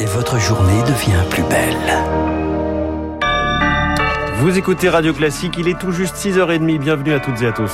et votre journée devient plus belle. Vous écoutez Radio Classique, il est tout juste 6h30. Bienvenue à toutes et à tous.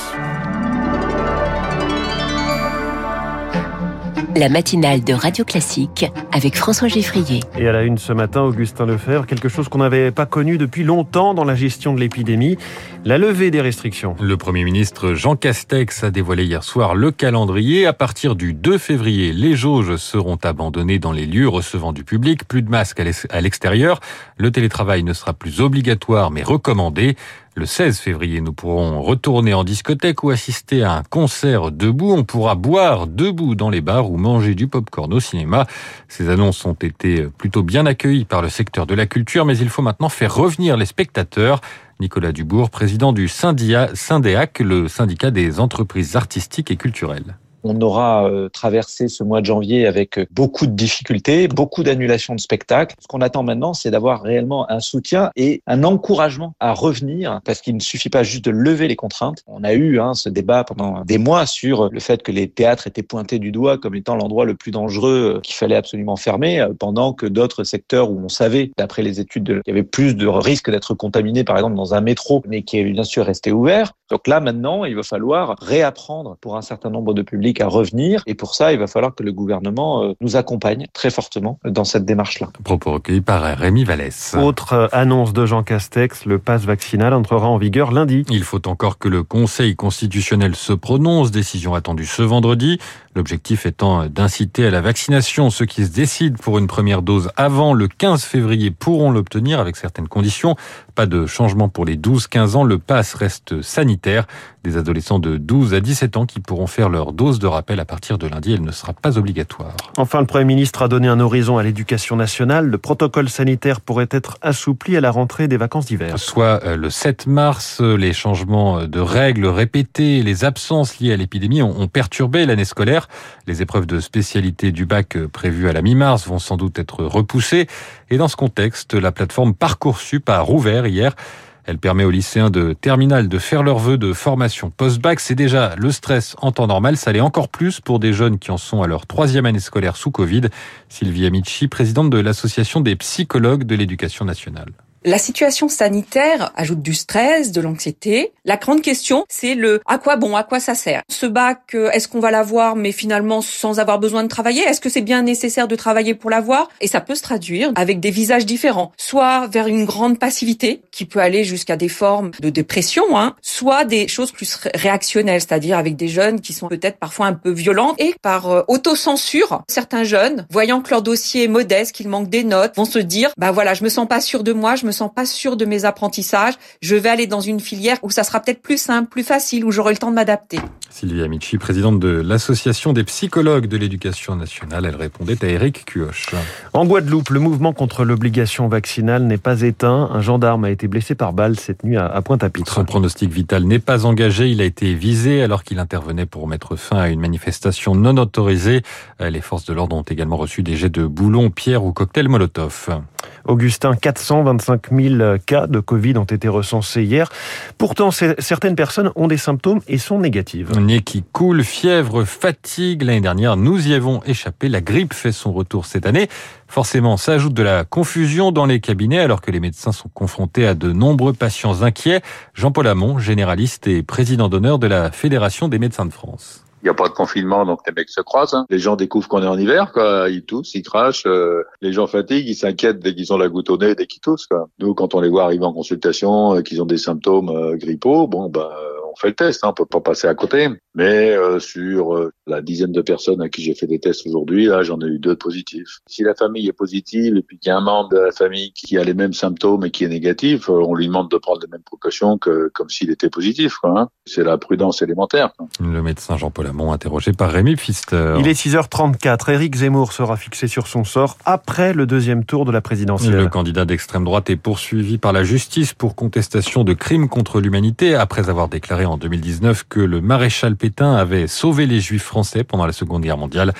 la matinale de Radio Classique avec François Geffrier. Et à la une ce matin, Augustin Lefebvre, quelque chose qu'on n'avait pas connu depuis longtemps dans la gestion de l'épidémie, la levée des restrictions. Le Premier ministre Jean Castex a dévoilé hier soir le calendrier. À partir du 2 février, les jauges seront abandonnées dans les lieux recevant du public. Plus de masques à l'extérieur. Le télétravail ne sera plus obligatoire mais recommandé. Le 16 février, nous pourrons retourner en discothèque ou assister à un concert debout. On pourra boire debout dans les bars ou manger du popcorn au cinéma. Ces annonces ont été plutôt bien accueillies par le secteur de la culture, mais il faut maintenant faire revenir les spectateurs. Nicolas Dubourg, président du Syndéac, le syndicat des entreprises artistiques et culturelles. On aura euh, traversé ce mois de janvier avec euh, beaucoup de difficultés, beaucoup d'annulations de spectacles. Ce qu'on attend maintenant, c'est d'avoir réellement un soutien et un encouragement à revenir, parce qu'il ne suffit pas juste de lever les contraintes. On a eu hein, ce débat pendant des mois sur le fait que les théâtres étaient pointés du doigt comme étant l'endroit le plus dangereux euh, qu'il fallait absolument fermer, pendant que d'autres secteurs où on savait, d'après les études, qu'il y avait plus de risques d'être contaminé, par exemple dans un métro, mais qui est bien sûr resté ouvert. Donc là, maintenant, il va falloir réapprendre pour un certain nombre de publics à revenir. Et pour ça, il va falloir que le gouvernement euh, nous accompagne très fortement dans cette démarche-là. Propos recueillis par Rémi Vallès. Autre euh, annonce de Jean Castex, le passe vaccinal entrera en vigueur lundi. Il faut encore que le Conseil constitutionnel se prononce, décision attendue ce vendredi. L'objectif étant d'inciter à la vaccination. Ceux qui se décident pour une première dose avant le 15 février pourront l'obtenir avec certaines conditions. Pas de changement pour les 12-15 ans. Le pass reste sanitaire. Des adolescents de 12 à 17 ans qui pourront faire leur dose de rappel à partir de lundi. Elle ne sera pas obligatoire. Enfin, le Premier ministre a donné un horizon à l'éducation nationale. Le protocole sanitaire pourrait être assoupli à la rentrée des vacances d'hiver. Soit euh, le 7 mars, les changements de règles répétés, les absences liées à l'épidémie ont perturbé l'année scolaire. Les épreuves de spécialité du bac prévues à la mi-mars vont sans doute être repoussées. Et dans ce contexte, la plateforme Parcoursup a rouvert hier. Elle permet aux lycéens de terminale de faire leur vœu de formation post-bac. C'est déjà le stress en temps normal. Ça l'est encore plus pour des jeunes qui en sont à leur troisième année scolaire sous Covid. Sylvie Amici, présidente de l'Association des psychologues de l'éducation nationale. La situation sanitaire ajoute du stress, de l'anxiété. La grande question, c'est le à quoi bon, à quoi ça sert? Ce bac, euh, est-ce qu'on va l'avoir, mais finalement sans avoir besoin de travailler? Est-ce que c'est bien nécessaire de travailler pour l'avoir? Et ça peut se traduire avec des visages différents, soit vers une grande passivité qui peut aller jusqu'à des formes de dépression, hein, soit des choses plus réactionnelles, c'est-à-dire avec des jeunes qui sont peut-être parfois un peu violents. Et par euh, autocensure, certains jeunes, voyant que leur dossier est modeste, qu'il manque des notes, vont se dire bah voilà, je me sens pas sûr de moi, je sens pas sûr de mes apprentissages, je vais aller dans une filière où ça sera peut-être plus simple, plus facile, où j'aurai le temps de m'adapter. Sylvie Amici, présidente de l'Association des psychologues de l'éducation nationale, elle répondait à Eric Cuoche. En Guadeloupe, le mouvement contre l'obligation vaccinale n'est pas éteint. Un gendarme a été blessé par balle cette nuit à Pointe-à-Pitre. Son pronostic vital n'est pas engagé. Il a été visé alors qu'il intervenait pour mettre fin à une manifestation non autorisée. Les forces de l'ordre ont également reçu des jets de boulons, pierres ou cocktails Molotov. Augustin, 425 000 cas de Covid ont été recensés hier. Pourtant, certaines personnes ont des symptômes et sont négatives. Nez qui coule, fièvre, fatigue. L'année dernière, nous y avons échappé. La grippe fait son retour cette année. Forcément, ça ajoute de la confusion dans les cabinets alors que les médecins sont confrontés à de nombreux patients inquiets. Jean-Paul Hamon, généraliste et président d'honneur de la Fédération des médecins de France. Il n'y a pas de confinement, donc les mecs se croisent. Hein. Les gens découvrent qu'on est en hiver, quoi. Ils toussent, ils crachent. Euh, les gens fatiguent, ils s'inquiètent dès qu'ils ont la goutte au nez, dès qu'ils toussent, quoi. Nous, quand on les voit arriver en consultation, euh, qu'ils ont des symptômes euh, grippaux, bon, bah, on fait le test, hein, on peut pas passer à côté. Mais euh, sur euh, la dizaine de personnes à qui j'ai fait des tests aujourd'hui, là, j'en ai eu deux positifs. Si la famille est positive et puis qu'il y a un membre de la famille qui a les mêmes symptômes et qui est négatif, euh, on lui demande de prendre les mêmes précautions que comme s'il était positif. Hein. C'est la prudence élémentaire. Le médecin Jean-Paul Hamon, interrogé par Rémi Pfister. Il est 6h34. Éric Zemmour sera fixé sur son sort après le deuxième tour de la présidentielle. Le candidat d'extrême droite est poursuivi par la justice pour contestation de crimes contre l'humanité après avoir déclaré en 2019 que le maréchal pétain Pétain avait sauvé les juifs français pendant la Seconde Guerre mondiale.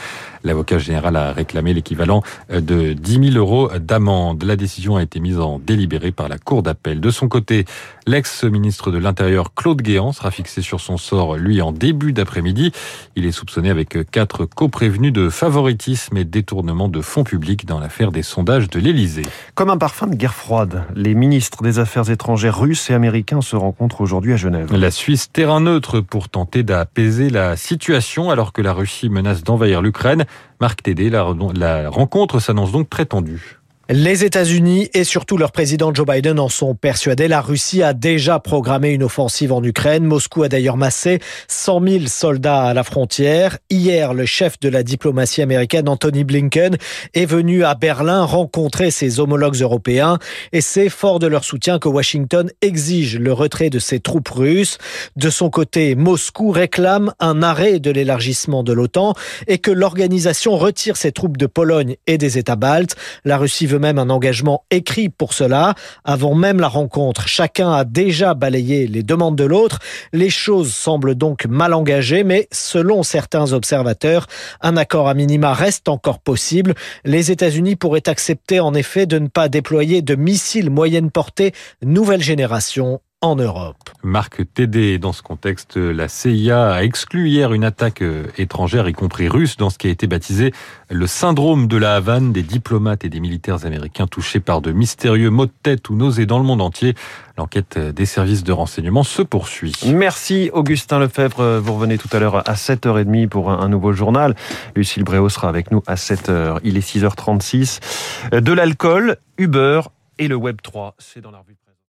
L'avocat général a réclamé l'équivalent de 10 000 euros d'amende. La décision a été mise en délibéré par la Cour d'appel. De son côté, l'ex-ministre de l'Intérieur Claude Guéant sera fixé sur son sort, lui, en début d'après-midi. Il est soupçonné avec quatre co-prévenus de favoritisme et détournement de fonds publics dans l'affaire des sondages de l'Élysée. Comme un parfum de guerre froide, les ministres des Affaires étrangères russes et américains se rencontrent aujourd'hui à Genève. La Suisse, terrain neutre pour tenter d'apaiser la situation alors que la Russie menace d'envahir l'Ukraine. Marc Tédé, la, la rencontre s'annonce donc très tendue. Les États-Unis et surtout leur président Joe Biden en sont persuadés. La Russie a déjà programmé une offensive en Ukraine. Moscou a d'ailleurs massé 100 000 soldats à la frontière. Hier, le chef de la diplomatie américaine, Anthony Blinken, est venu à Berlin rencontrer ses homologues européens. Et c'est fort de leur soutien que Washington exige le retrait de ses troupes russes. De son côté, Moscou réclame un arrêt de l'élargissement de l'OTAN et que l'organisation retire ses troupes de Pologne et des États baltes. La Russie veut même un engagement écrit pour cela. Avant même la rencontre, chacun a déjà balayé les demandes de l'autre. Les choses semblent donc mal engagées, mais selon certains observateurs, un accord à minima reste encore possible. Les États-Unis pourraient accepter en effet de ne pas déployer de missiles moyenne portée nouvelle génération en Europe. Marc Tédé, dans ce contexte, la CIA a exclu hier une attaque euh, étrangère, y compris russe, dans ce qui a été baptisé le syndrome de la Havane des diplomates et des militaires américains touchés par de mystérieux maux de tête ou nausées dans le monde entier. L'enquête des services de renseignement se poursuit. Merci Augustin Lefebvre. Vous revenez tout à l'heure à 7h30 pour un nouveau journal. Lucille Bréau sera avec nous à 7h. Il est 6h36. De l'alcool, Uber et le Web 3. C'est dans la revue